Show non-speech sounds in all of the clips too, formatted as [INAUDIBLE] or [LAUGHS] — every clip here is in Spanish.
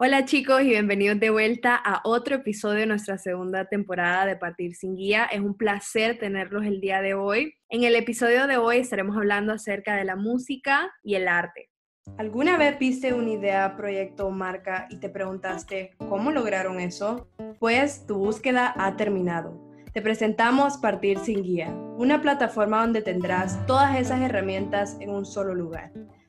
Hola chicos y bienvenidos de vuelta a otro episodio de nuestra segunda temporada de Partir sin Guía. Es un placer tenerlos el día de hoy. En el episodio de hoy estaremos hablando acerca de la música y el arte. ¿Alguna vez viste una idea, proyecto o marca y te preguntaste cómo lograron eso? Pues tu búsqueda ha terminado. Te presentamos Partir sin Guía, una plataforma donde tendrás todas esas herramientas en un solo lugar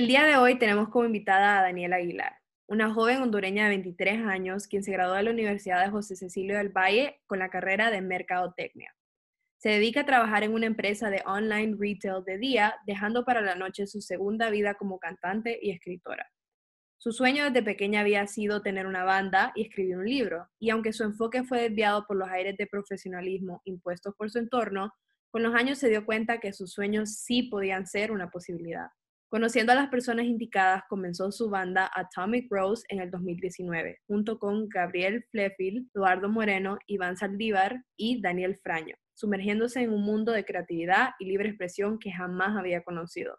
El día de hoy tenemos como invitada a Daniela Aguilar, una joven hondureña de 23 años quien se graduó de la Universidad de José Cecilio del Valle con la carrera de Mercadotecnia. Se dedica a trabajar en una empresa de online retail de día, dejando para la noche su segunda vida como cantante y escritora. Su sueño desde pequeña había sido tener una banda y escribir un libro, y aunque su enfoque fue desviado por los aires de profesionalismo impuestos por su entorno, con los años se dio cuenta que sus sueños sí podían ser una posibilidad. Conociendo a las personas indicadas, comenzó su banda Atomic Rose en el 2019, junto con Gabriel Flefield, Eduardo Moreno, Iván Saldívar y Daniel Fraño, sumergiéndose en un mundo de creatividad y libre expresión que jamás había conocido.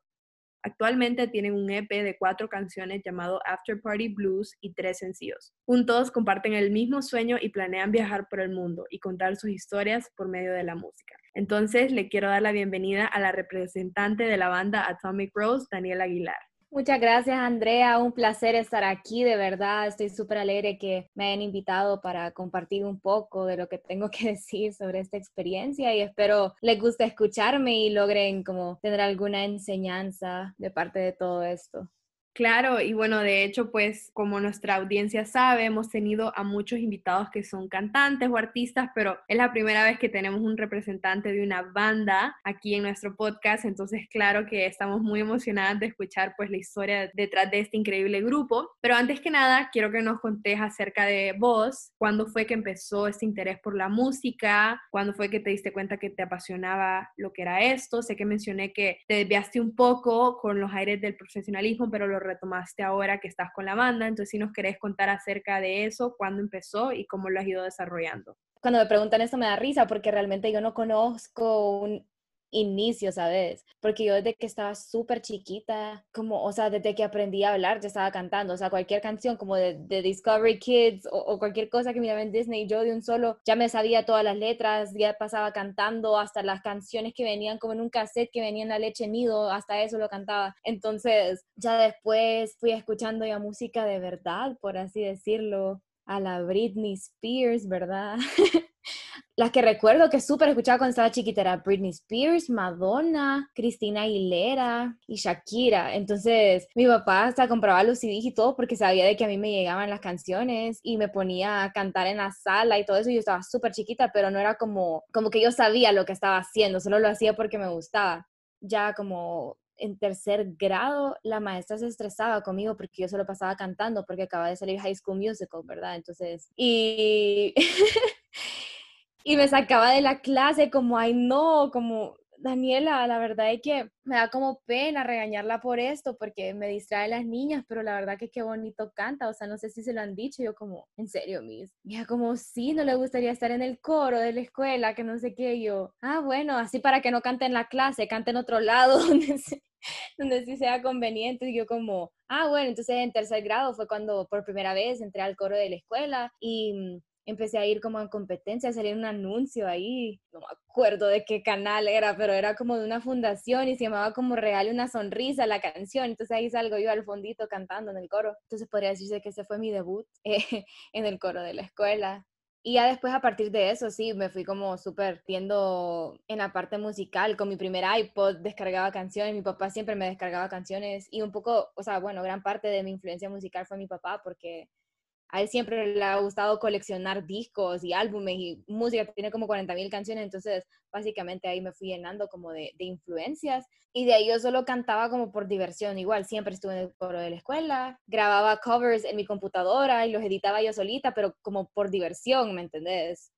Actualmente tienen un EP de cuatro canciones llamado After Party Blues y tres sencillos. Juntos comparten el mismo sueño y planean viajar por el mundo y contar sus historias por medio de la música. Entonces, le quiero dar la bienvenida a la representante de la banda Atomic Rose, Daniela Aguilar. Muchas gracias, Andrea. Un placer estar aquí, de verdad. Estoy súper alegre que me hayan invitado para compartir un poco de lo que tengo que [LAUGHS] decir sobre esta experiencia y espero les guste escucharme y logren como tener alguna enseñanza de parte de todo esto. Claro, y bueno, de hecho, pues como nuestra audiencia sabe, hemos tenido a muchos invitados que son cantantes o artistas, pero es la primera vez que tenemos un representante de una banda aquí en nuestro podcast, entonces claro que estamos muy emocionadas de escuchar pues la historia detrás de este increíble grupo. Pero antes que nada, quiero que nos contés acerca de vos, cuándo fue que empezó este interés por la música, cuándo fue que te diste cuenta que te apasionaba lo que era esto. Sé que mencioné que te desviaste un poco con los aires del profesionalismo, pero lo retomaste ahora que estás con la banda. Entonces, si nos querés contar acerca de eso, cuándo empezó y cómo lo has ido desarrollando. Cuando me preguntan esto me da risa porque realmente yo no conozco un, inicio, ¿sabes? Porque yo desde que estaba súper chiquita, como, o sea, desde que aprendí a hablar, ya estaba cantando, o sea, cualquier canción como de, Discovery Kids o, cualquier cosa que miraba en Disney, yo de un solo ya me sabía todas las letras, ya pasaba cantando, hasta las canciones que venían como en un cassette que venían la leche nido, hasta eso lo cantaba. Entonces, ya después fui escuchando ya música de verdad, por así decirlo, a la Britney Spears, ¿verdad? [LAUGHS] Las que recuerdo que súper escuchaba cuando estaba chiquita era Britney Spears, Madonna, Cristina Aguilera y Shakira. Entonces mi papá hasta compraba los CDs y todo porque sabía de que a mí me llegaban las canciones y me ponía a cantar en la sala y todo eso. Yo estaba súper chiquita, pero no era como, como que yo sabía lo que estaba haciendo, solo lo hacía porque me gustaba. Ya como en tercer grado, la maestra se estresaba conmigo porque yo solo pasaba cantando porque acaba de salir High School Musical, ¿verdad? Entonces, y... [LAUGHS] y me sacaba de la clase como, ay no, como, Daniela, la verdad es que me da como pena regañarla por esto porque me distrae las niñas, pero la verdad que qué bonito canta, o sea, no sé si se lo han dicho, yo como, en serio, Miss, ya como, sí, no le gustaría estar en el coro de la escuela, que no sé qué, yo, ah, bueno, así para que no cante en la clase, cante en otro lado [LAUGHS] donde, donde sí sea conveniente, y yo como, ah, bueno, entonces en tercer grado fue cuando por primera vez entré al coro de la escuela y mm, empecé a ir como en competencia, salía un anuncio ahí, no me acuerdo de qué canal era, pero era como de una fundación y se llamaba como Regale una sonrisa la canción, entonces ahí salgo yo al fondito cantando en el coro, entonces podría decirse que ese fue mi debut [LAUGHS] eh, en el coro de la escuela. Y ya después a partir de eso, sí, me fui como súper viendo en la parte musical. Con mi primer iPod descargaba canciones, mi papá siempre me descargaba canciones y un poco, o sea, bueno, gran parte de mi influencia musical fue mi papá porque a él siempre le ha gustado coleccionar discos y álbumes y música, tiene como 40 mil canciones, entonces básicamente ahí me fui llenando como de, de, influencias y de ahí yo solo cantaba como por diversión, igual siempre estuve en el coro de la escuela, grababa covers en mi computadora y los editaba yo solita, pero como por diversión, ¿me entendés?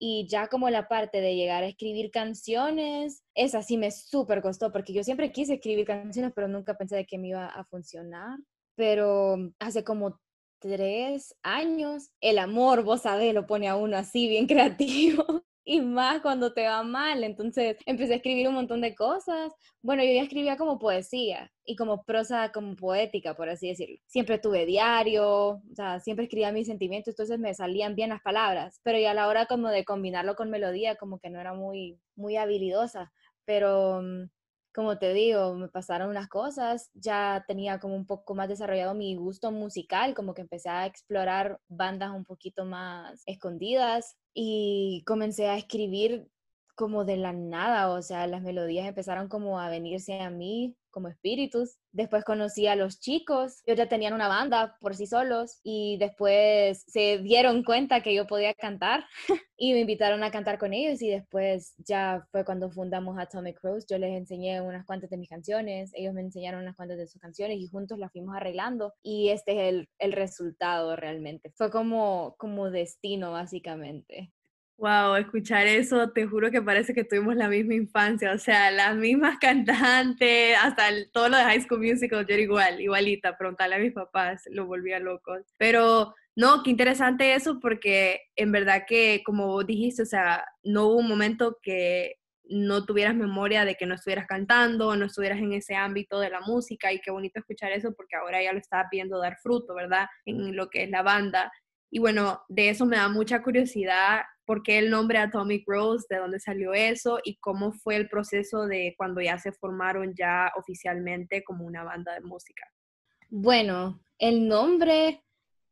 Y ya como la parte de llegar a escribir canciones, esa sí me súper costó, porque yo siempre quise escribir canciones, pero nunca pensé de que me iba a funcionar. Pero hace como tres años, el amor, vos sabés, lo pone a uno así bien [LAUGHS] creativo y más cuando te va mal. Entonces empecé a escribir un montón de cosas. Bueno, yo ya escribía como poesía y como prosa como poética, por así decirlo. Siempre tuve diario, o sea, siempre escribía mis sentimientos, entonces me salían bien las palabras, pero ya a la hora como de combinarlo con melodía, como que no era muy, muy habilidosa. Pero mm, como te digo, me pasaron unas cosas, ya tenía como un poco más desarrollado mi gusto musical, como que empecé a explorar bandas un poquito más escondidas y comencé a escribir como de la nada, o sea, las melodías empezaron como a venirse a mí como espíritus. Después conocí a los chicos, ellos ya tenían una banda por sí solos y después se dieron cuenta que yo podía cantar [LAUGHS] y me invitaron a cantar con ellos y después ya fue cuando fundamos Atomic Rose. Yo les enseñé unas cuantas de mis canciones, ellos me enseñaron unas cuantas de sus canciones y juntos las fuimos arreglando y este es el, el resultado realmente. Fue como, como destino básicamente. Wow, escuchar eso, te juro que parece que tuvimos la misma infancia, o sea, las mismas [LAUGHS] cantantes, hasta todo lo de High School Musical, yo era igual, igualita, preguntarle a mis papás, lo volvía locos. Pero no, qué interesante eso, porque en verdad que, como dijiste, o sea, no hubo un momento que no tuvieras memoria de que no estuvieras cantando, no estuvieras en ese ámbito de la música, y qué bonito escuchar eso, porque ahora ya lo estás viendo dar fruto, ¿verdad? En lo que es la banda. Y bueno, de eso me da mucha curiosidad por qué el nombre Atomic Rose, de dónde salió eso y cómo fue el proceso de cuando ya se formaron ya oficialmente como una banda de música. Bueno, el nombre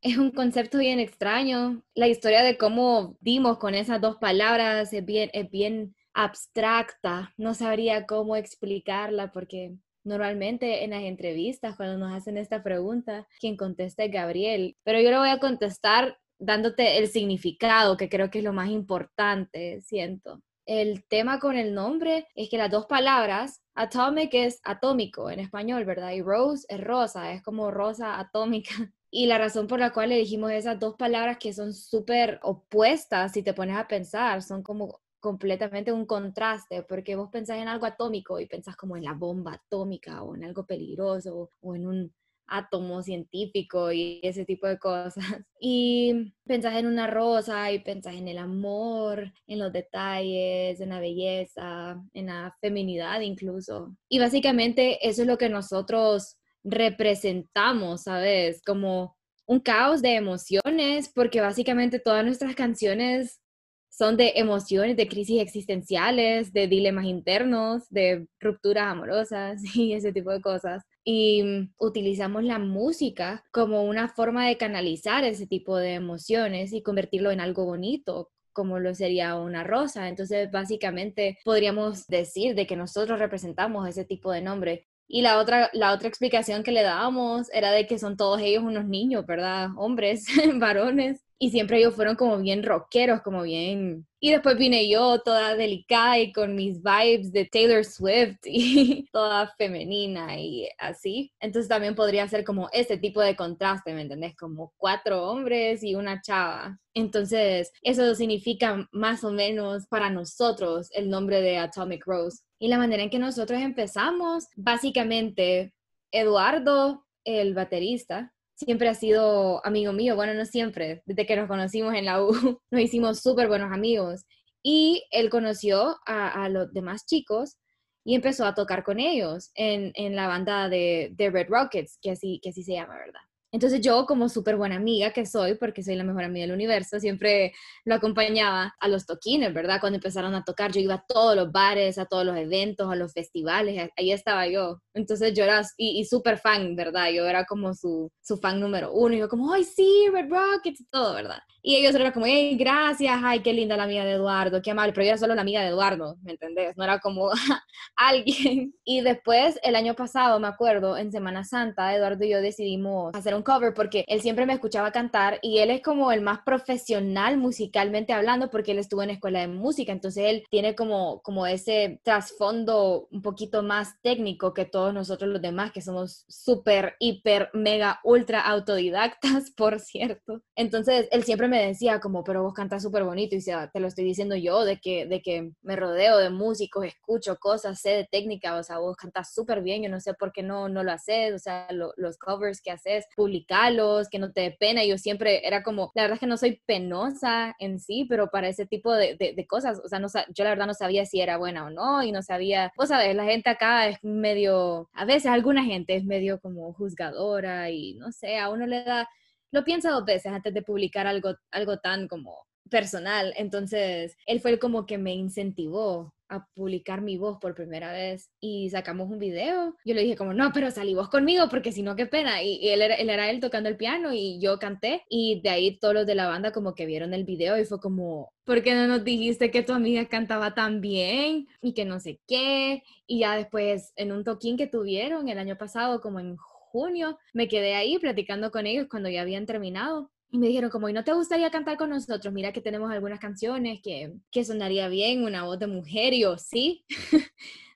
es un concepto bien extraño. La historia de cómo dimos con esas dos palabras es bien, abstracta. No sabría cómo explicarla porque normalmente en las entrevistas, cuando nos hacen esta pregunta, quien contesta es Gabriel. Pero yo lo voy a contestar dándote el significado, que creo que es lo más importante, siento. El tema con el nombre es que las dos palabras, atomic es atómico en español, ¿verdad? Y rose es rosa, es como rosa atómica. [LAUGHS] Y la razón por la cual elegimos esas dos palabras que son súper opuestas, si te pones a pensar, son como completamente un contraste, porque vos pensás en algo atómico y pensás como en la bomba atómica o en algo peligroso o en un átomo científico y ese tipo de cosas. [LAUGHS] Y pensás en una rosa y pensás en el amor, en los detalles, en la belleza, en la feminidad incluso. Y básicamente eso es lo que nosotros representamos, ¿sabes? Como un caos de emociones, porque básicamente todas nuestras canciones son de emociones, de crisis existenciales, de dilemas internos, de rupturas amorosas [LAUGHS] y ese tipo de cosas y mm, utilizamos la música como una forma de canalizar ese tipo de emociones y convertirlo en algo bonito como lo sería una rosa. Entonces, básicamente podríamos decir de que nosotros representamos ese tipo de nombre. Y la otra, la otra explicación que le dábamos era de que son todos ellos unos niños, ¿verdad? Hombres, [LAUGHS] varones, y siempre ellos fueron como bien rockeros, como bien... Y después vine yo toda delicada y con mis vibes de Taylor Swift [LAUGHS] y toda femenina y así. Entonces también podría ser como ese tipo de contraste, ¿me entendés? Como cuatro hombres y una chava. Entonces eso significa más o menos para nosotros el nombre de Atomic Rose. Y la manera en que nosotros empezamos, básicamente, Eduardo, el baterista, siempre ha sido amigo mío, bueno, no siempre, desde que nos conocimos en la U, [LAUGHS] nos hicimos súper buenos amigos. Y él conoció a, los demás chicos y empezó a tocar con ellos en, en la banda de, de, Red Rockets, que así, que así se llama, ¿verdad? Entonces yo, como súper buena amiga que soy, porque soy la mejor amiga del universo, siempre lo acompañaba a los toquines, ¿verdad? Cuando empezaron a tocar, yo iba a todos los bares, a todos los eventos, a los festivales, ahí estaba yo. Entonces yo era, y, y súper fan, ¿verdad? Yo era como su, su fan número uno, y yo como, ay, sí, Red Rockets todo, ¿verdad? Y ellos eran como, hey, gracias, ay, qué linda la amiga de Eduardo, qué amable, pero yo era solo la amiga de Eduardo, ¿me entendés? No era como [LAUGHS] alguien. Y después, el año pasado, me acuerdo, en Semana Santa, Eduardo y yo decidimos hacer un cover porque él siempre me escuchaba cantar y él es como el más profesional musicalmente hablando porque él estuvo en escuela de música, entonces él tiene como, como ese trasfondo un poquito más técnico que todos nosotros los demás que somos súper, hiper, mega, ultra autodidactas, [LAUGHS] por cierto. Entonces él siempre me decía como, pero vos cantas súper bonito y sea, te lo estoy diciendo yo de que, de que me rodeo de músicos, escucho cosas, sé de técnica, o sea, vos cantas súper bien, yo no sé por qué no, no lo haces, o sea, los covers que haces, publicalos, que no te dé pena. Yo siempre era como, la verdad es que no soy penosa en sí, pero para ese tipo de, de, cosas, o sea, no, yo la verdad no sabía si era buena o no y no sabía, vos sabes, la gente acá es medio, a veces alguna gente es medio como juzgadora y no sé, a uno le da, lo piensa dos veces antes de publicar algo, algo tan como personal. Entonces, él fue el como que me incentivó a publicar mi voz por primera vez y sacamos un video. Yo le dije como, no, pero salí vos conmigo porque si no, qué pena. Y, él, era, él, era, él tocando el piano y yo canté y de ahí todos los de la banda como que vieron el video y fue como, ¿por qué no nos dijiste que tu amiga cantaba tan bien y que no sé qué? Y ya después en un toquín que tuvieron el año pasado, como en junio, me quedé ahí platicando con ellos cuando ya habían terminado y me dijeron como, ¿y no te gustaría cantar con nosotros? Mira que tenemos algunas canciones que, que sonaría bien, una voz de mujer, y yo, sí, [LAUGHS]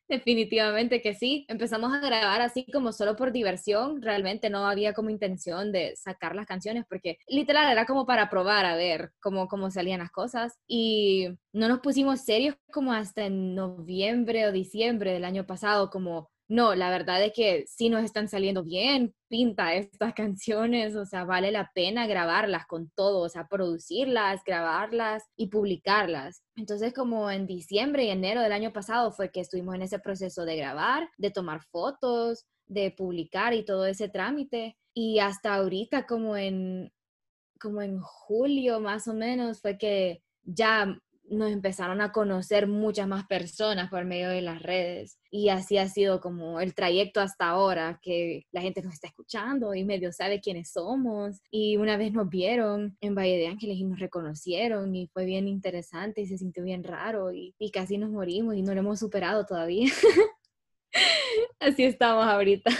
definitivamente que sí. Empezamos a grabar así como solo por diversión, realmente no había como intención de sacar las canciones, porque literal era como para probar a ver cómo, cómo salían las cosas. Y no nos pusimos serios como hasta en noviembre o diciembre del año pasado, como no, la verdad es que sí nos están saliendo bien, pinta estas [LAUGHS] canciones, o sea, vale la pena grabarlas con todo, o sea, producirlas, grabarlas y publicarlas. Entonces, como en diciembre y enero del año pasado fue que estuvimos en ese proceso de grabar, de tomar fotos, de publicar y todo ese trámite. Y hasta ahorita, como en, como en julio más o menos, fue que ya nos empezaron a conocer muchas más personas por medio de las redes. Y así ha sido como el trayecto hasta ahora, que la gente nos está escuchando y medio sabe quiénes somos. Y una vez nos vieron en Valle de Ángeles y nos reconocieron y fue bien interesante y se sintió bien raro y, y casi nos morimos y no lo hemos superado todavía. [LAUGHS] así estamos ahorita.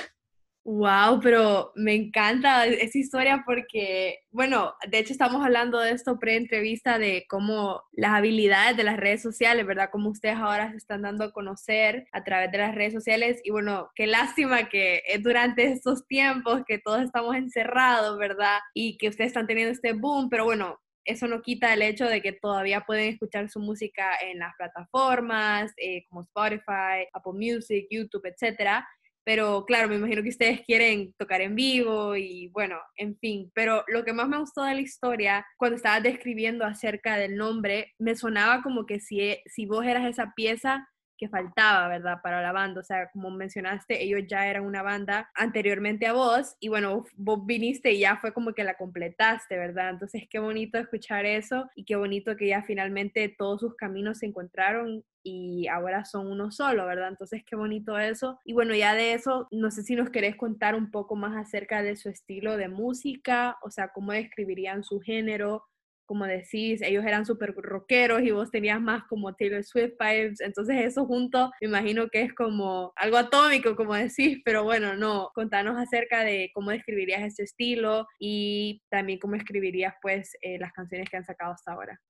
Wow, pero me encanta esa historia porque, bueno, de hecho estamos hablando de esto pre-entrevista de cómo las habilidades de las redes sociales, ¿verdad? Cómo ustedes ahora se están dando a conocer a través de las redes sociales y bueno, qué lástima que durante estos tiempos que todos estamos encerrados, ¿verdad? Y que ustedes están teniendo este boom, pero bueno, eso no quita el hecho de que todavía pueden escuchar su música en las plataformas eh, como Spotify, Apple Music, YouTube, etcétera. Pero claro, me imagino que ustedes quieren tocar en vivo y bueno, en fin. Pero lo que más me gustó de la historia, cuando estabas describiendo acerca del nombre, me sonaba como que si, si vos eras esa pieza que faltaba, ¿verdad? Para la banda. O sea, como mencionaste, ellos ya eran una banda anteriormente a vos y bueno, vos viniste y ya fue como que la completaste, ¿verdad? Entonces, qué bonito escuchar eso y qué bonito que ya finalmente todos sus caminos se encontraron y ahora son uno solo, ¿verdad? Entonces, qué bonito eso. Y bueno, ya de eso, no sé si nos querés contar un poco más acerca de su estilo de música, o sea, cómo describirían su género, como decís, ellos eran súper rockeros y vos tenías más como Taylor Swift vibes, entonces eso junto me imagino que es como algo atómico, como decís, pero bueno, no, contanos acerca de cómo describirías ese estilo y también cómo escribirías pues eh, las canciones que han sacado hasta ahora.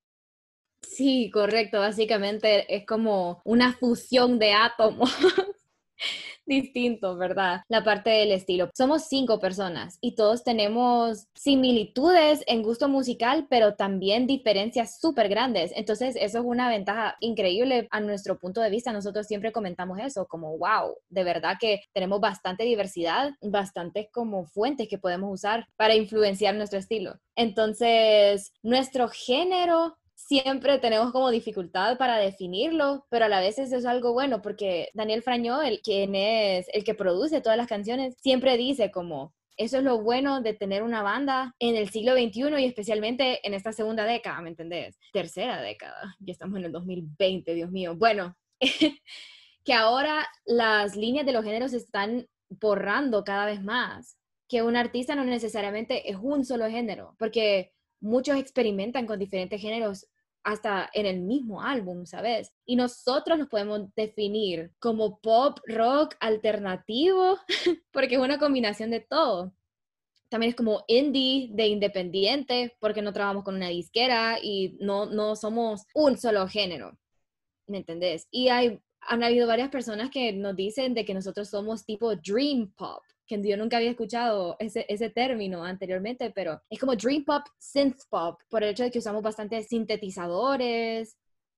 Sí, correcto, básicamente es como una fusión de átomos [LAUGHS] distinto, ¿verdad? La parte del estilo. Somos cinco personas y todos tenemos similitudes en gusto musical, pero también diferencias súper grandes. Entonces, eso es una ventaja increíble a nuestro punto de vista. Nosotros siempre comentamos eso, como, wow, de verdad que tenemos bastante diversidad, bastantes como fuentes que podemos usar para influenciar nuestro estilo. Entonces, nuestro género siempre tenemos como dificultad para definirlo, pero a la vez eso es algo bueno porque Daniel Frañó, el quien es el que produce todas las canciones, siempre dice como eso es lo bueno de tener una banda en el siglo XXI y especialmente en esta segunda década, ¿me entendés? Tercera década, ya estamos en el 2020, Dios mío. Bueno, [LAUGHS] que ahora las líneas de los géneros están borrando cada vez más, que un artista no necesariamente es un solo género, porque muchos experimentan con diferentes géneros hasta en el mismo álbum, ¿sabes? Y nosotros nos podemos definir como pop, rock, alternativo, [LAUGHS] porque es una combinación de todo. también es como indie de independiente, porque no trabajamos con una disquera y no, no somos un solo género. ¿Me entendés? Y hay, han habido varias personas que nos dicen de que nosotros somos tipo dream pop, que yo nunca había escuchado ese, ese término anteriormente, pero es como dream pop, synth pop, por el hecho de que usamos bastante sintetizadores,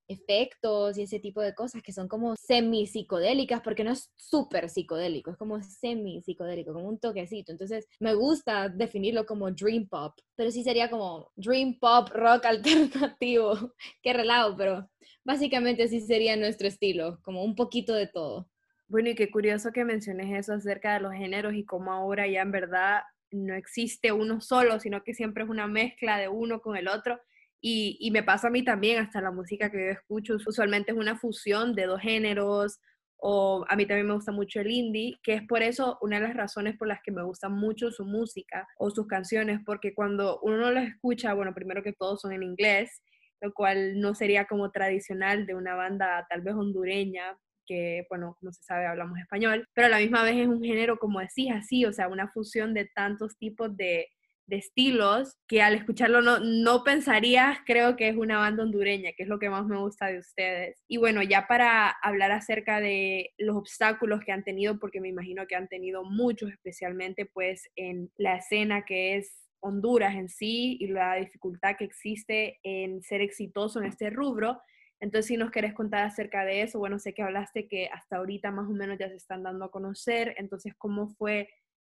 efectos y ese tipo de cosas que son como semi psicodélicas, porque no es súper psicodélico, es como semi psicodélico, como un toquecito. Entonces me gusta definirlo como dream pop, pero sí sería como dream pop rock [LAUGHS] alternativo. Qué relajo, pero básicamente sí sería nuestro estilo, como un poquito de todo. Bueno, y qué curioso que menciones eso acerca de los géneros y cómo ahora ya en verdad no existe uno solo, sino que siempre es una mezcla de uno con el otro. Y, me pasa a mí también, hasta la música que yo escucho, usualmente es una fusión de dos géneros, o a mí también me gusta mucho el indie, que es por eso una de las razones por las que me gusta mucho su música o sus canciones, porque cuando uno las escucha, bueno, primero que todo son en inglés, lo cual no sería como tradicional de una banda tal vez hondureña, que, bueno, como se sabe, hablamos español, pero a la misma vez es un género, como decís, así, o sea, una fusión de tantos tipos de, de estilos que al escucharlo no, no pensarías, creo que es una banda hondureña, que es lo que más me gusta de ustedes. Y bueno, ya para hablar acerca de los obstáculos que han tenido, porque me imagino que han tenido muchos, especialmente pues en la escena que es Honduras en sí y la dificultad que existe en ser exitoso en este rubro. Entonces, si nos querés contar acerca de eso, bueno, sé que hablaste que hasta ahorita más o menos ya se están dando a conocer, entonces, ¿cómo fue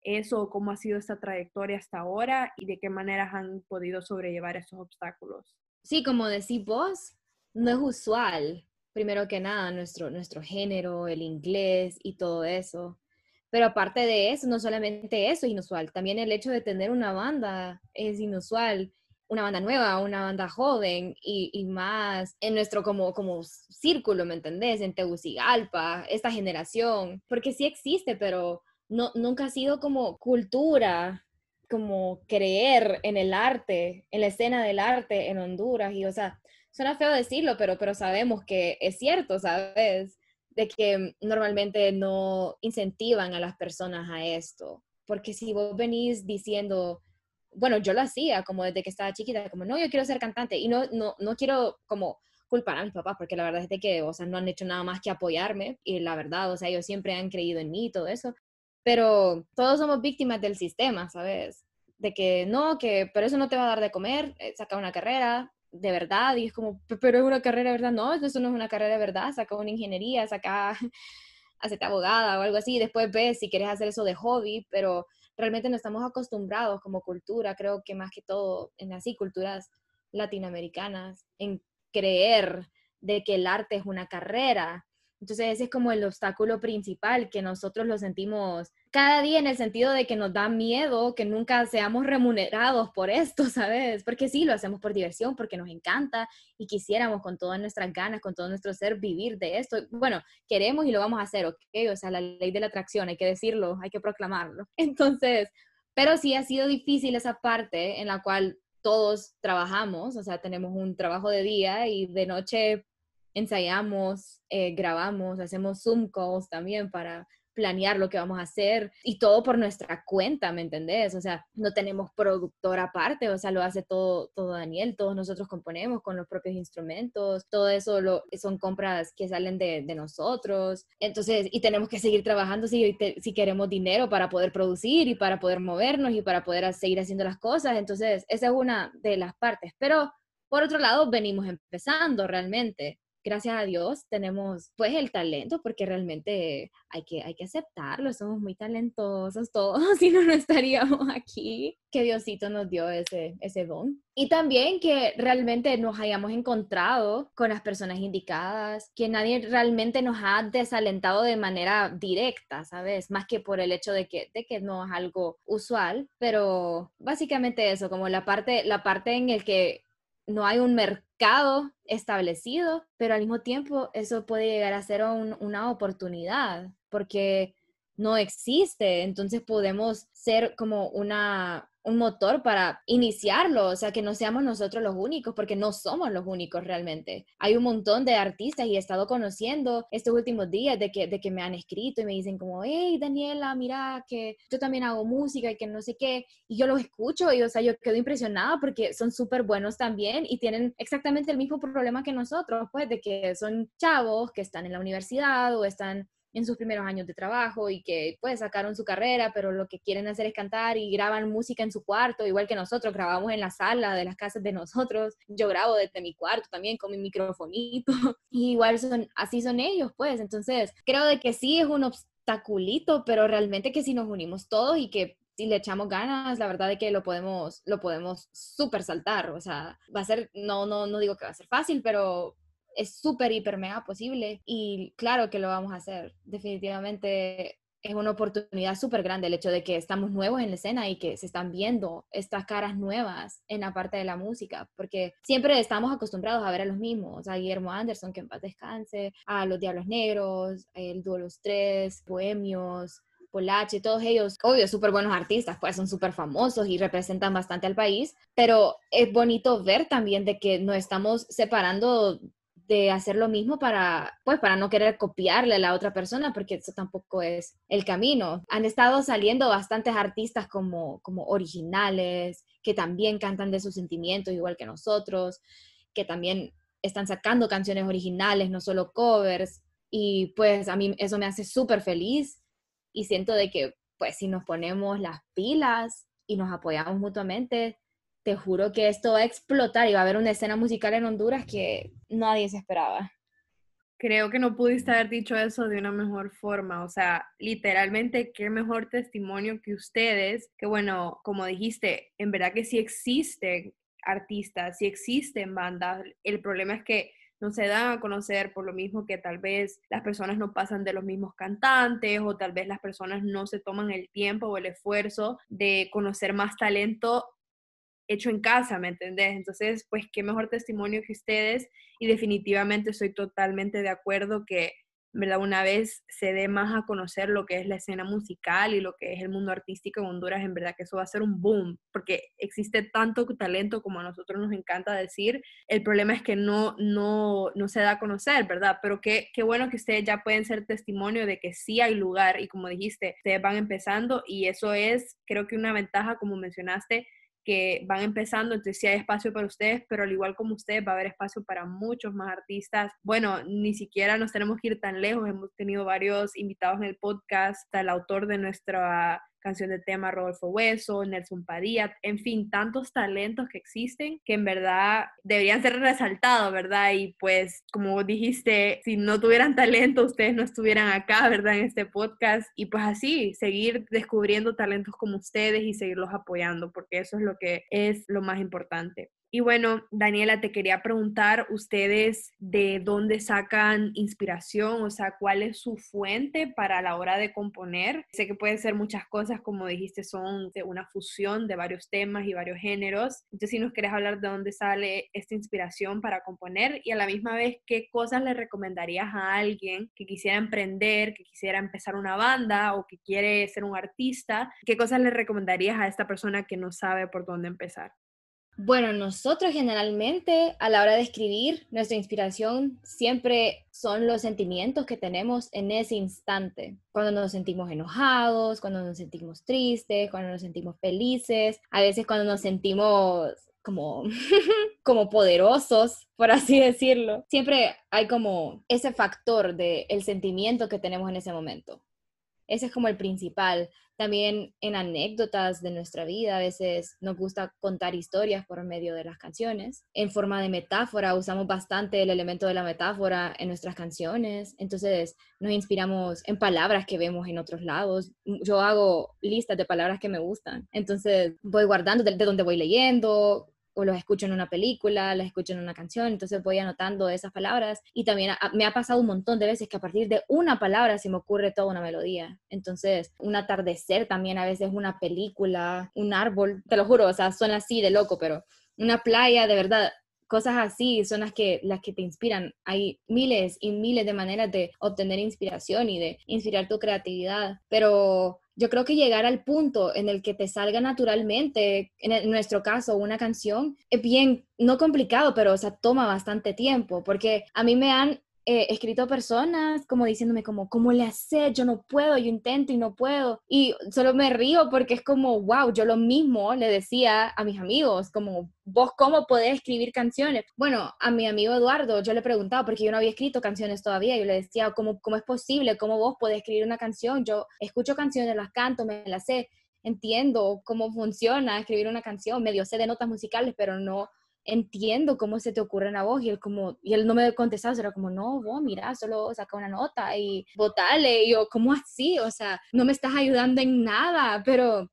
eso, cómo ha sido esta trayectoria hasta ahora y de qué maneras han podido sobrellevar esos obstáculos. Sí, como decís vos, no es usual, primero que nada, nuestro, nuestro género, el inglés y todo eso. Pero aparte de eso, no solamente eso es inusual, también el hecho de tener una banda es inusual, una banda nueva, una banda joven y, más en nuestro como, como círculo, ¿me entendés? En Tegucigalpa, esta generación, porque sí existe, pero no, nunca ha sido como cultura, como creer en el arte, en la escena del arte en Honduras. Y, o sea, suena feo decirlo, pero, pero sabemos que es cierto, ¿sabes? De que normalmente no incentivan a las personas a esto. Porque si vos venís diciendo, bueno, yo lo hacía como desde que estaba chiquita, como, no, yo quiero ser cantante y no, no, no quiero como culpar a mis papás, porque la verdad es de que, o sea, no han hecho nada más que apoyarme y la verdad, o sea, ellos siempre han creído en mí y todo eso, pero todos somos víctimas del sistema, ¿sabes? De que no, que pero eso no te va a dar de comer, eh, saca una carrera de verdad y es como, pero es una carrera de verdad, no, eso no es una carrera de verdad, saca una ingeniería, saca, [LAUGHS] hacete abogada o algo así, después ves si quieres hacer eso de hobby, pero realmente no estamos acostumbrados como cultura, creo que más que todo en así culturas latinoamericanas, en creer de que el arte es una carrera entonces ese es como el obstáculo principal que nosotros lo sentimos cada día en el sentido de que nos da miedo que nunca seamos remunerados por esto, [LAUGHS] ¿sabes? Porque sí, lo hacemos por diversión, porque nos encanta y quisiéramos con todas nuestras ganas, con todo nuestro ser vivir de esto. Bueno, queremos y lo vamos a hacer, ¿ok? O sea, la ley de la atracción, hay que decirlo, hay que proclamarlo. [LAUGHS] Entonces, pero sí ha sido difícil esa parte en la cual todos trabajamos, o sea, tenemos un trabajo de día y de noche ensayamos, eh, grabamos, hacemos Zoom calls también para planear lo que vamos a hacer y todo por nuestra cuenta, ¿me entendés? O sea, no tenemos productor aparte, o sea, lo hace todo, todo Daniel, todos nosotros componemos con los propios instrumentos, todo eso lo, son compras que salen de, de nosotros, entonces, y tenemos que seguir trabajando si, si queremos dinero para poder producir y para poder movernos y para poder seguir haciendo las cosas, entonces, esa es una de las partes, pero por otro lado, venimos empezando realmente gracias a Dios tenemos pues el talento porque realmente hay que, hay que aceptarlo, somos muy talentosos todos, [LAUGHS] si no, no estaríamos aquí. Que Diosito nos dio ese, ese don. Y también que realmente nos hayamos encontrado con las personas indicadas, que nadie realmente nos ha desalentado de manera directa, ¿sabes? Más que por el hecho de que, de que no es algo usual, pero básicamente eso, como la parte, la parte en el que no hay un mercado establecido, pero al mismo tiempo eso puede llegar a ser una oportunidad, porque no existe. Entonces podemos ser como una un motor para iniciarlo, o sea, que no seamos nosotros los únicos, porque no somos los únicos realmente. Hay un montón de artistas y he estado conociendo estos últimos días de que, de que me han escrito y me dicen como, hey, Daniela, mira que yo también hago música y que no sé qué, y yo los escucho y, o sea, yo quedo impresionada porque son súper buenos también y tienen exactamente el mismo problema que nosotros, pues, de que son chavos que están en la universidad o están en sus primeros años de trabajo y que pues sacaron su carrera, pero lo que quieren hacer es cantar y graban música en su cuarto, igual que nosotros grabamos en la sala de las casas de nosotros. Yo grabo desde mi cuarto también con mi microfonito. [LAUGHS] Y igual son así son ellos, pues. Entonces, creo de que sí es un obstaculito, pero realmente que si nos unimos todos y que si le echamos ganas, la verdad es que lo podemos lo podemos súper saltar, o sea, va a ser no no no digo que va a ser fácil, pero es súper, hiper, mega posible y claro que lo vamos a hacer. Definitivamente es una oportunidad súper grande el hecho de que estamos nuevos en la escena y que se están viendo estas caras nuevas en la parte de la música, porque siempre estamos acostumbrados a ver a los mismos, a Guillermo Anderson, que en paz descanse, a los Diablos Negros, el dúo Los Tres, Bohemios, Polache, todos ellos, obvio, súper buenos artistas, pues son súper famosos y representan bastante al país, pero es bonito ver también de que nos estamos separando de hacer lo mismo para, pues, para no querer copiarle a la otra persona, porque eso tampoco es el camino. Han estado saliendo bastantes artistas como, como originales, que también cantan de sus sentimientos igual que nosotros, que también están sacando canciones originales, no solo covers, y pues a mí eso me hace súper feliz y siento de que, pues, si nos ponemos las pilas y nos apoyamos mutuamente, te juro que esto va a explotar y va a haber una escena musical en Honduras que nadie se esperaba. Creo que no pudiste haber dicho eso de una mejor forma, o sea, literalmente qué mejor testimonio que ustedes, que bueno, como dijiste, en verdad que sí existen artistas, sí existen bandas, el problema es que no se dan a conocer por lo mismo que tal vez las personas no pasan de los mismos cantantes o tal vez las personas no se toman el tiempo o el esfuerzo de conocer más talento hecho en casa, ¿me entendés? Entonces, pues qué mejor testimonio que ustedes y definitivamente estoy totalmente de acuerdo que, ¿verdad? Una vez se dé más a conocer lo que es la escena musical y lo que es el mundo artístico en Honduras, en verdad que eso va a ser un boom, porque existe tanto talento como a nosotros nos encanta decir. El problema es que no, no, no se da a conocer, ¿verdad? Pero qué, qué bueno que ustedes ya pueden ser testimonio de que sí hay lugar y como dijiste, ustedes van empezando y eso es, creo que una ventaja, como mencionaste, que van empezando, entonces sí hay espacio para ustedes, pero al igual como ustedes va a haber espacio para muchos más artistas. Bueno, ni siquiera nos tenemos que ir tan lejos, hemos tenido varios invitados en el podcast, el autor de nuestra canción de tema Rodolfo Hueso, Nelson Padilla, en fin, tantos talentos que existen que en verdad deberían ser resaltados, ¿verdad? Y pues, como dijiste, si no tuvieran talento, ustedes no estuvieran acá, ¿verdad? En este podcast. Y pues así, seguir descubriendo talentos como ustedes y seguirlos apoyando, porque eso es lo que es lo más importante. Y bueno, Daniela, te quería preguntar ustedes de dónde sacan inspiración, o sea, cuál es su fuente para la hora de componer. Sé que pueden ser muchas cosas, como dijiste, son una fusión de varios temas y varios géneros. Entonces, si nos quieres hablar de dónde sale esta inspiración para componer y a la misma vez, ¿qué cosas le recomendarías a alguien que quisiera emprender, que quisiera empezar una banda o que quiere ser un artista? ¿Qué cosas le recomendarías a esta persona que no sabe por dónde empezar? Bueno, nosotros generalmente a la hora de escribir, nuestra inspiración siempre son los sentimientos que tenemos en ese instante. Cuando nos sentimos enojados, cuando nos sentimos tristes, cuando nos sentimos felices, a veces cuando nos sentimos como, [LAUGHS] como poderosos, por así decirlo. Siempre hay como ese factor del el sentimiento que tenemos en ese momento. Ese es como el principal. También en anécdotas de nuestra vida, a veces nos gusta contar historias por medio de las canciones. En forma de metáfora, usamos bastante el elemento de la metáfora en nuestras canciones. Entonces nos inspiramos en palabras que vemos en otros lados. Yo hago listas de palabras que me gustan. Entonces voy guardando de, de donde voy leyendo, o los escucho en una película, las escucho en una canción, entonces voy anotando esas palabras y también me ha pasado un montón de veces que a partir de una palabra se me ocurre toda una melodía. Entonces, un atardecer también a veces una película, un árbol, te lo juro, o sea, suena así de loco, pero una playa, de verdad, cosas así son las que, las que te inspiran. Hay miles y miles de maneras de obtener inspiración y de inspirar tu creatividad, pero yo creo que llegar al punto en el que te salga naturalmente, en, nuestro caso, una canción, es bien, no complicado, pero o sea, toma bastante tiempo, porque a mí me han he escrito personas como diciéndome como, ¿cómo le hace? Yo no puedo, yo intento y no puedo. Y solo me río porque es como, wow, yo lo mismo le decía a mis amigos, como, ¿vos cómo podés escribir canciones? Bueno, a mi amigo Eduardo yo le preguntaba, porque yo no había escrito canciones todavía, yo le decía, ¿cómo, cómo es posible? ¿Cómo vos podés escribir una canción? Yo escucho canciones, las canto, me las sé, entiendo cómo funciona escribir una canción, medio sé de notas musicales, pero no entiendo cómo se te ocurre a vos. Y él como, y él no me contestaba, era como, no, vos, mira, solo saca una nota y votale. Y yo, ¿cómo así? O sea, no me estás ayudando en nada, pero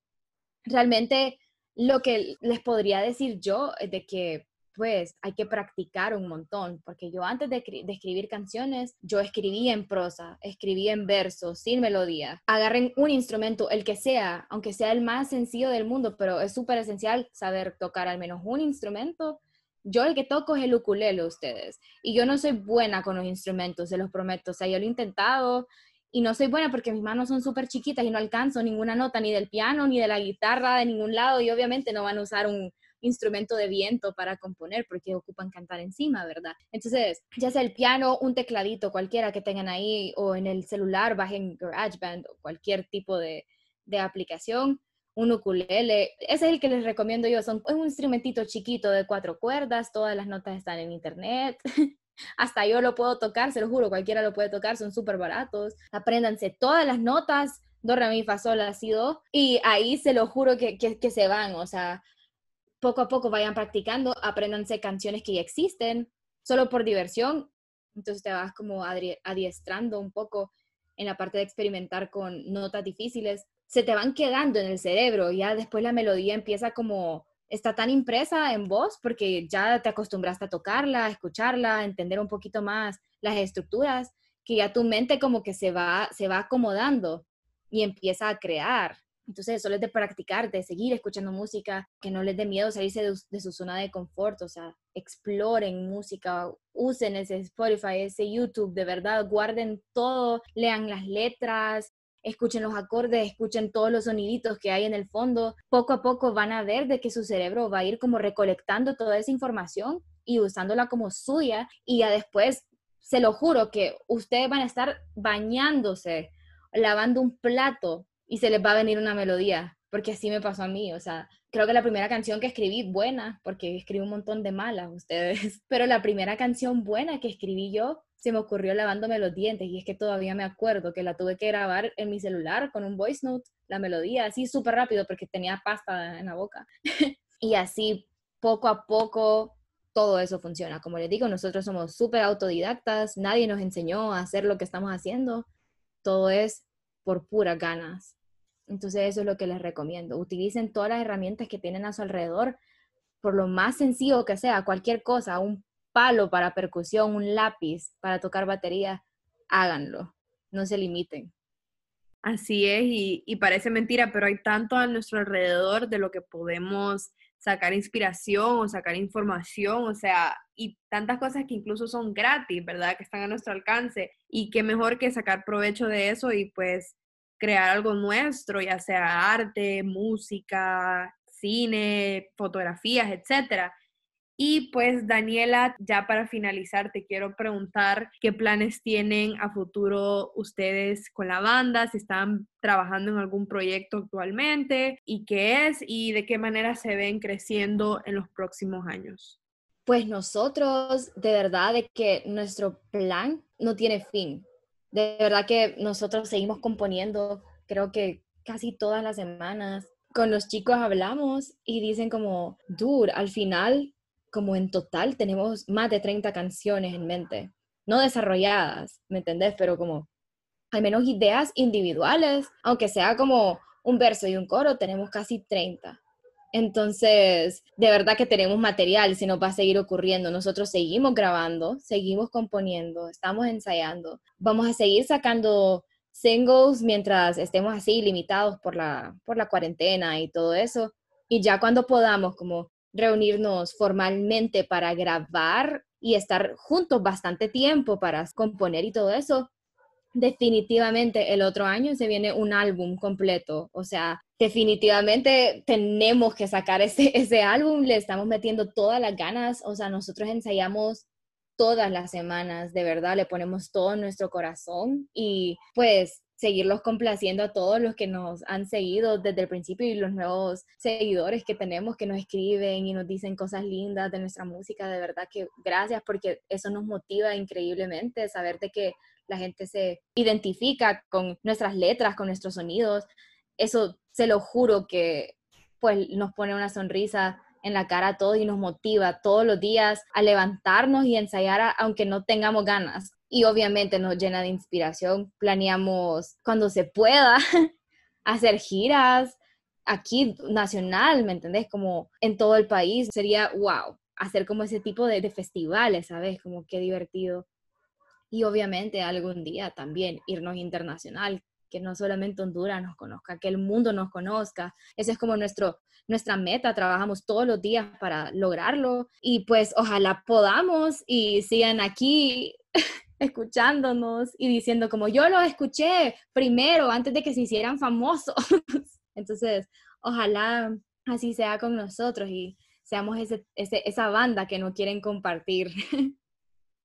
realmente lo que les podría decir yo es de que pues hay que practicar un montón, porque yo antes de, escribir canciones, yo escribía en prosa, escribía en versos, sin melodía. Agarren un instrumento, el que sea, aunque sea el más sencillo del mundo, pero es súper esencial saber tocar al menos un instrumento. Yo el que toco es el ukulele, ustedes, y yo no soy buena con los instrumentos, se los prometo, o sea, yo lo he intentado y no soy buena porque mis manos son súper chiquitas y no alcanzo ninguna nota ni del piano ni de la guitarra de ningún lado y obviamente no van a usar un, instrumento de viento para componer porque ocupan cantar encima, ¿verdad? Entonces, ya sea el piano, un tecladito cualquiera que tengan ahí o en el celular, bajen GarageBand o cualquier tipo de, de aplicación, un ukulele, ese es el que les recomiendo yo, son un instrumentito chiquito de cuatro cuerdas, todas las notas están en internet. [LAUGHS] Hasta yo lo puedo tocar, se lo juro, cualquiera lo puede tocar, son súper baratos. Apréndanse todas las notas, do, re, mi, fa, sol, la, si, do, y ahí se lo juro que, que, que se van, o sea, poco a poco vayan practicando, apréndanse canciones que ya existen, solo por diversión. Entonces te vas como adiestrando un poco en la parte de experimentar con notas difíciles. Se te van quedando en el cerebro, ya después la melodía empieza como, está tan impresa en voz porque ya te acostumbraste a tocarla, a escucharla, a entender un poquito más las estructuras, que ya tu mente como que se va, se va acomodando y empieza a crear. Entonces, eso les de practicar, de seguir escuchando música, que no les dé miedo salirse de, su zona de confort, o sea, exploren música, usen ese Spotify, ese YouTube, de verdad, guarden todo, lean las letras, escuchen los acordes, escuchen todos los soniditos que hay en el fondo. Poco a poco van a ver de que su cerebro va a ir como recolectando toda esa información y usándola como suya y ya después, se lo juro que ustedes van a estar bañándose, lavando un plato y se les va a venir una melodía, porque así me pasó a mí, o sea, creo que la primera canción que escribí buena, porque escribí un montón de malas ustedes, [LAUGHS] pero la primera canción buena que escribí yo se me ocurrió lavándome los dientes y es que todavía me acuerdo que la tuve que grabar en mi celular con un voice note, la melodía así súper rápido porque tenía pasta en la boca. [LAUGHS] y así poco a poco todo eso funciona. Como les digo, nosotros somos súper autodidactas, nadie nos enseñó a hacer lo que estamos haciendo, todo es por puras ganas. Entonces eso es lo que les recomiendo. Utilicen todas las herramientas que tienen a su alrededor, por lo más sencillo que sea, cualquier cosa, un palo para percusión, un lápiz para tocar batería, háganlo, no se limiten. Así es, y, y, parece mentira, pero hay tanto a nuestro alrededor de lo que podemos sacar inspiración o sacar información, o sea, y tantas cosas que incluso son gratis, ¿verdad? Que están a nuestro alcance y qué mejor que sacar provecho de eso y pues crear algo nuestro, ya sea arte, música, cine, fotografías, etcétera. Y pues Daniela, ya para finalizar, te quiero preguntar qué planes tienen a futuro ustedes con la banda, si están trabajando en algún proyecto actualmente y qué es y de qué manera se ven creciendo en los próximos años. Pues nosotros, de verdad, de que nuestro plan no tiene fin. De verdad que nosotros seguimos componiendo, creo que casi todas las semanas. Con los chicos hablamos y dicen como, dude, al final como en total tenemos más de 30 canciones en mente, no desarrolladas, ¿me entendés? Pero como al menos ideas individuales, aunque sea como un verso y un coro, tenemos casi 30. Entonces, de verdad que tenemos material, si nos va a seguir ocurriendo. Nosotros seguimos grabando, seguimos componiendo, estamos ensayando. Vamos a seguir sacando singles mientras estemos así limitados por la, por la cuarentena y todo eso. Y ya cuando podamos como reunirnos formalmente para grabar y estar juntos bastante tiempo para componer y todo eso, definitivamente el otro año se viene un álbum completo. O sea, definitivamente tenemos que sacar ese, ese álbum, le estamos metiendo todas las ganas. O sea, nosotros ensayamos todas las semanas, de verdad, le ponemos todo nuestro corazón y pues seguirlos complaciendo a todos los que nos han seguido desde el principio y los nuevos seguidores que tenemos que nos escriben y nos dicen cosas lindas de nuestra música. De verdad que gracias porque eso nos motiva increíblemente, saber de que la gente se identifica con nuestras letras, con nuestros sonidos. Eso se lo juro que pues nos pone una sonrisa en la cara a todos y nos motiva todos los días a levantarnos y ensayar aunque no tengamos ganas. Y obviamente nos llena de inspiración. Planeamos cuando se pueda [LAUGHS] hacer giras aquí nacional, ¿me entendés? Como en todo el país. Sería wow, hacer como ese tipo de, de festivales, ¿sabes? Como qué divertido. Y obviamente algún día también irnos internacional, que no solamente Honduras nos conozca, que el mundo nos conozca. Ese es como nuestro, nuestra meta, trabajamos todos los días para lograrlo y pues ojalá podamos y sigan aquí [LAUGHS] escuchándonos y diciendo como yo lo escuché primero antes de que se hicieran famosos. [LAUGHS] Entonces, ojalá así sea con nosotros y seamos ese, esa banda que no quieren compartir. [LAUGHS]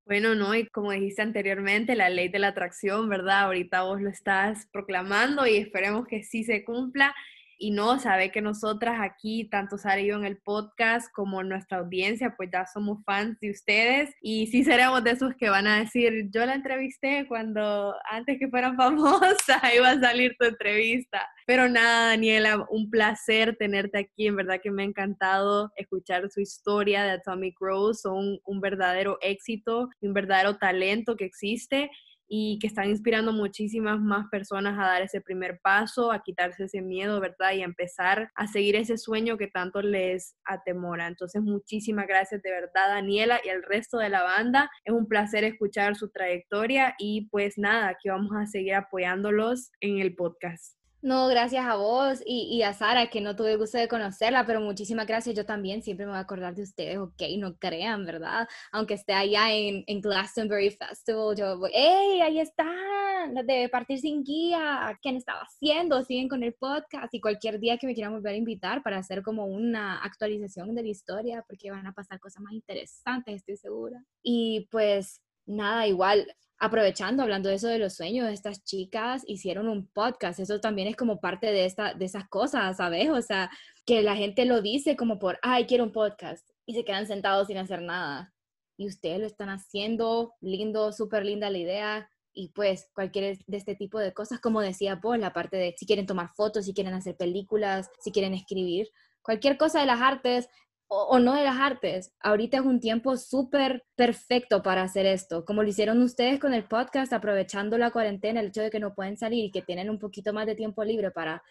Bueno, no, y como dijiste anteriormente, la ley de la atracción, ¿verdad? Ahorita vos lo estás proclamando y esperemos que sí se cumpla y no, sabe que nosotras aquí, tanto Sara yo en el podcast como nuestra audiencia, pues ya somos fans de ustedes y sí seremos de esos que van a decir, yo la entrevisté cuando antes que fueran [LAUGHS] famosas iba a salir tu entrevista. Pero nada, Daniela, un placer tenerte aquí, en verdad que me ha encantado escuchar su historia de Atomic Rose, son un verdadero éxito, un verdadero talento que existe y que están inspirando muchísimas más personas a dar ese primer paso, a quitarse ese miedo, ¿verdad? Y a empezar a seguir ese sueño que tanto les atemora. Entonces, muchísimas gracias de verdad, Daniela y el resto de la banda. Es un placer escuchar su trayectoria y pues nada, aquí vamos a seguir apoyándolos en el podcast. No, gracias a vos y, a Sara, que no tuve gusto de conocerla, pero muchísimas gracias. Yo también siempre me voy a acordar de ustedes, ok, no crean, ¿verdad? Aunque esté allá en, en Glastonbury Festival, yo voy, ¡hey, ahí están! De Partir Sin Guía, ¿quién estaba haciendo? Siguen con el podcast y cualquier día que me quieran volver a invitar para hacer como una actualización de la historia, porque van a pasar cosas más interesantes, estoy segura. Y pues nada, igual aprovechando, hablando de eso de los sueños, estas chicas hicieron un podcast, eso también es como parte de, esta, de esas cosas, ¿sabes? O sea, que la gente lo dice como por, ay, quiero un podcast, y se quedan sentados sin hacer nada. Y ustedes lo están haciendo, lindo, súper linda la idea, y pues cualquier de este tipo de cosas, como decía Paul, la parte de si quieren tomar fotos, si quieren hacer películas, si quieren escribir, cualquier cosa de las artes, o, no de las artes. Ahorita es un tiempo súper perfecto para hacer esto, como lo hicieron ustedes con el podcast, aprovechando la cuarentena, el hecho de que no pueden salir y que tienen un poquito más de tiempo libre para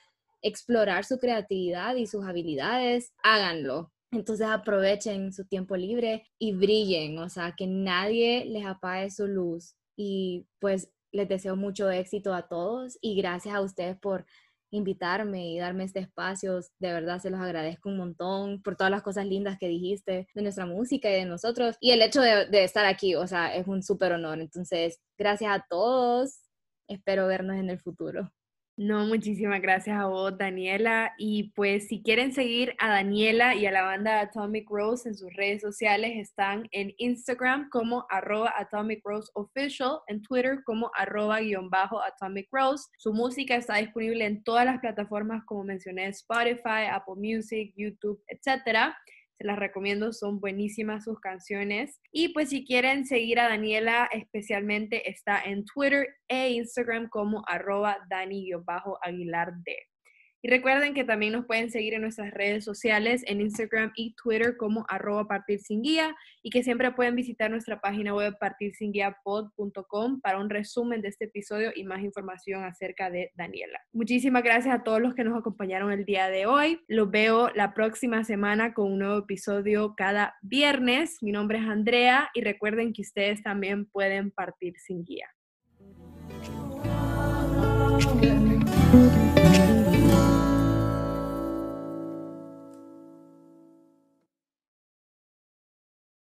explorar su creatividad y sus habilidades, háganlo. Entonces aprovechen su tiempo libre y brillen, o sea, que nadie les apague su luz. Y pues les deseo mucho éxito a todos y gracias a ustedes por invitarme y darme este espacio. De verdad se los agradezco un montón por todas las cosas lindas que dijiste de nuestra música y de nosotros. Y el hecho de, estar aquí, o sea, es un súper honor. Entonces, gracias a todos. Espero vernos en el futuro. No, muchísimas gracias a vos, Daniela. Y pues si quieren seguir a Daniela y a la banda Atomic Rose en sus redes sociales, están en Instagram como arroba Atomic Rose Official, en Twitter como arroba guion bajo Atomic Rose. Su música está disponible en todas las plataformas como mencioné, Spotify, Apple Music, YouTube, etcétera. Se las recomiendo, son buenísimas sus canciones. Y pues si quieren seguir a Daniela, especialmente está en Twitter e Instagram como arroba Dani-Aguilar D. Y recuerden que también nos pueden seguir en nuestras redes sociales, en Instagram y Twitter como arroba partir sin guía y que siempre pueden visitar nuestra página web partirsinguiapod.com para un resumen de este episodio y más información acerca de Daniela. Muchísimas gracias a todos los que nos acompañaron el día de hoy. Los veo la próxima semana con un nuevo episodio cada viernes. Mi nombre es Andrea y recuerden que ustedes también pueden partir sin guía.